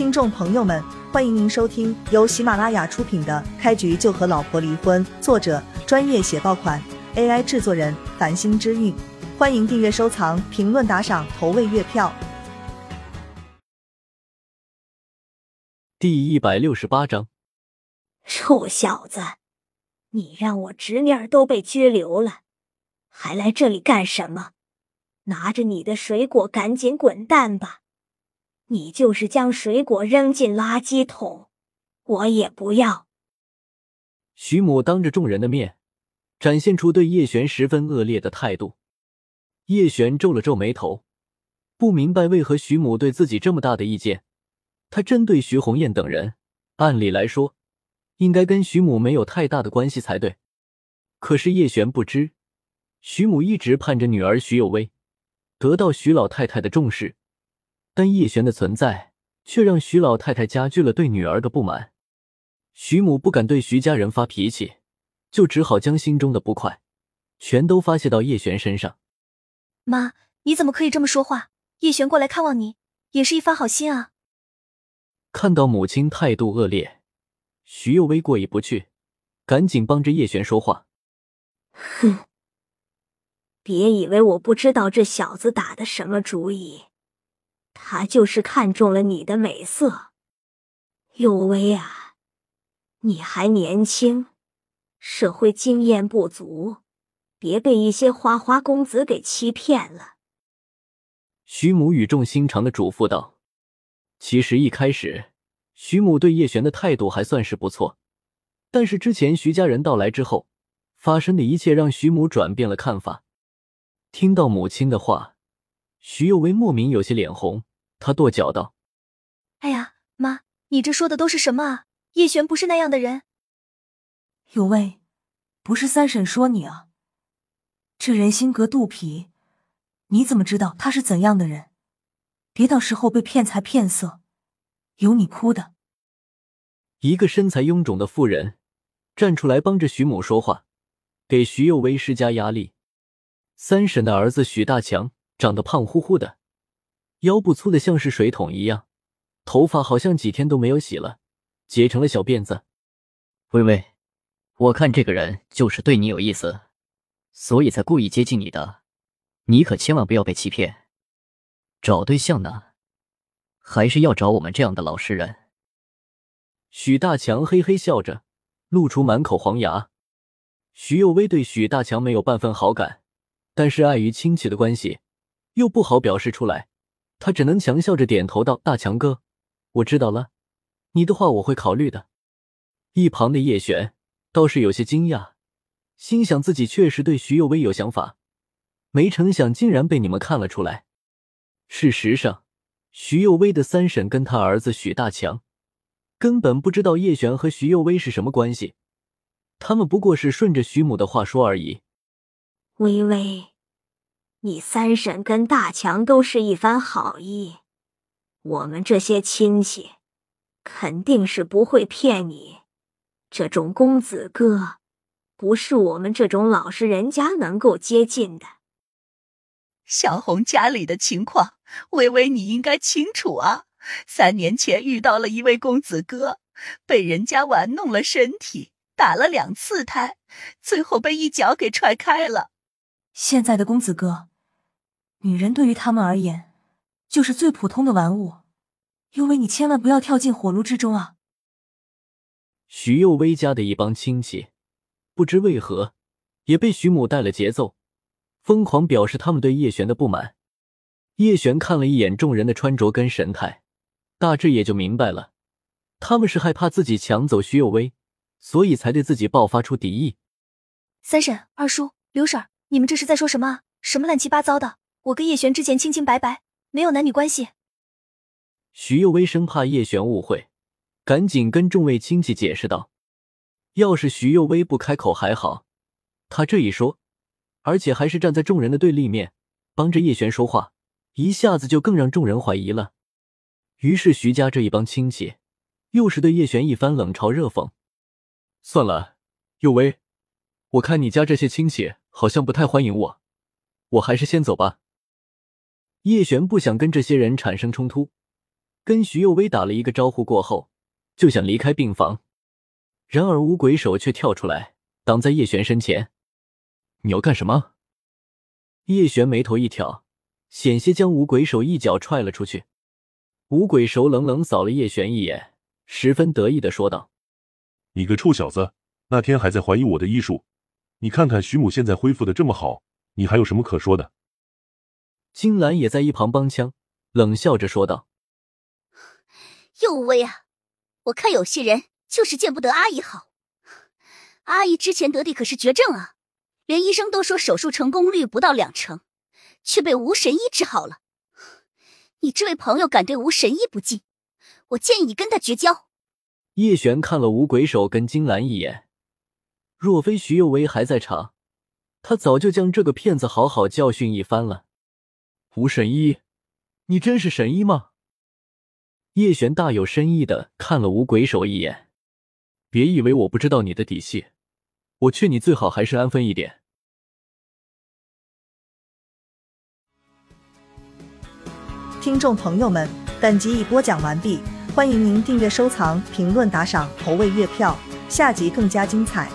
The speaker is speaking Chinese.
听众朋友们，欢迎您收听由喜马拉雅出品的《开局就和老婆离婚》，作者专业写爆款，AI 制作人繁星之韵。欢迎订阅、收藏、评论、打赏、投喂月票。第一百六十八章，臭小子，你让我侄女儿都被拘留了，还来这里干什么？拿着你的水果，赶紧滚蛋吧！你就是将水果扔进垃圾桶，我也不要。徐母当着众人的面，展现出对叶璇十分恶劣的态度。叶璇皱了皱眉头，不明白为何徐母对自己这么大的意见。他针对徐红艳等人，按理来说，应该跟徐母没有太大的关系才对。可是叶璇不知，徐母一直盼着女儿徐有薇得到徐老太太的重视。但叶璇的存在却让徐老太太加剧了对女儿的不满，徐母不敢对徐家人发脾气，就只好将心中的不快全都发泄到叶璇身上。妈，你怎么可以这么说话？叶璇过来看望你，也是一番好心啊。看到母亲态度恶劣，徐幼薇过意不去，赶紧帮着叶璇说话。哼，别以为我不知道这小子打的什么主意。他就是看中了你的美色，有为啊！你还年轻，社会经验不足，别被一些花花公子给欺骗了。徐母语重心长的嘱咐道：“其实一开始，徐母对叶璇的态度还算是不错，但是之前徐家人到来之后，发生的一切让徐母转变了看法。听到母亲的话。”徐有为莫名有些脸红，他跺脚道：“哎呀，妈，你这说的都是什么啊？叶璇不是那样的人。”有为，不是三婶说你啊？这人心隔肚皮，你怎么知道他是怎样的人？别到时候被骗财骗色，有你哭的。一个身材臃肿的妇人站出来帮着徐母说话，给徐有为施加压力。三婶的儿子许大强。长得胖乎乎的，腰部粗的像是水桶一样，头发好像几天都没有洗了，结成了小辫子。微微，我看这个人就是对你有意思，所以才故意接近你的，你可千万不要被欺骗。找对象呢，还是要找我们这样的老实人。许大强嘿嘿笑着，露出满口黄牙。徐幼薇对许大强没有半分好感，但是碍于亲戚的关系。又不好表示出来，他只能强笑着点头道：“大强哥，我知道了，你的话我会考虑的。”一旁的叶璇倒是有些惊讶，心想自己确实对徐有威有想法，没成想竟然被你们看了出来。事实上，徐有威的三婶跟他儿子许大强根本不知道叶璇和徐有威是什么关系，他们不过是顺着徐母的话说而已。微微。你三婶跟大强都是一番好意，我们这些亲戚肯定是不会骗你。这种公子哥，不是我们这种老实人家能够接近的。小红家里的情况，微微你应该清楚啊。三年前遇到了一位公子哥，被人家玩弄了身体，打了两次胎，最后被一脚给踹开了。现在的公子哥。女人对于他们而言，就是最普通的玩物。尤为，你千万不要跳进火炉之中啊！徐幼薇家的一帮亲戚，不知为何也被徐母带了节奏，疯狂表示他们对叶璇的不满。叶璇看了一眼众人的穿着跟神态，大致也就明白了，他们是害怕自己抢走徐有薇，所以才对自己爆发出敌意。三婶、二叔、刘婶，你们这是在说什么？什么乱七八糟的？我跟叶璇之前清清白白，没有男女关系。徐幼薇生怕叶璇误会，赶紧跟众位亲戚解释道：“要是徐幼薇不开口还好，他这一说，而且还是站在众人的对立面，帮着叶璇说话，一下子就更让众人怀疑了。于是徐家这一帮亲戚，又是对叶璇一番冷嘲热讽。算了，幼薇，我看你家这些亲戚好像不太欢迎我，我还是先走吧。”叶璇不想跟这些人产生冲突，跟徐幼薇打了一个招呼过后，就想离开病房，然而五鬼手却跳出来挡在叶璇身前。你要干什么？叶璇眉头一挑，险些将五鬼手一脚踹了出去。五鬼手冷冷扫了叶璇一眼，十分得意的说道：“你个臭小子，那天还在怀疑我的医术，你看看徐母现在恢复的这么好，你还有什么可说的？”金兰也在一旁帮腔，冷笑着说道：“幼威啊，我看有些人就是见不得阿姨好。阿姨之前得的可是绝症啊，连医生都说手术成功率不到两成，却被吴神医治好了。你这位朋友敢对吴神医不敬，我建议你跟他绝交。”叶璇看了吴鬼手跟金兰一眼，若非徐幼薇还在场，他早就将这个骗子好好教训一番了。吴神医，你真是神医吗？叶璇大有深意的看了吴鬼手一眼，别以为我不知道你的底细，我劝你最好还是安分一点。听众朋友们，本集已播讲完毕，欢迎您订阅、收藏、评论、打赏、投喂月票，下集更加精彩。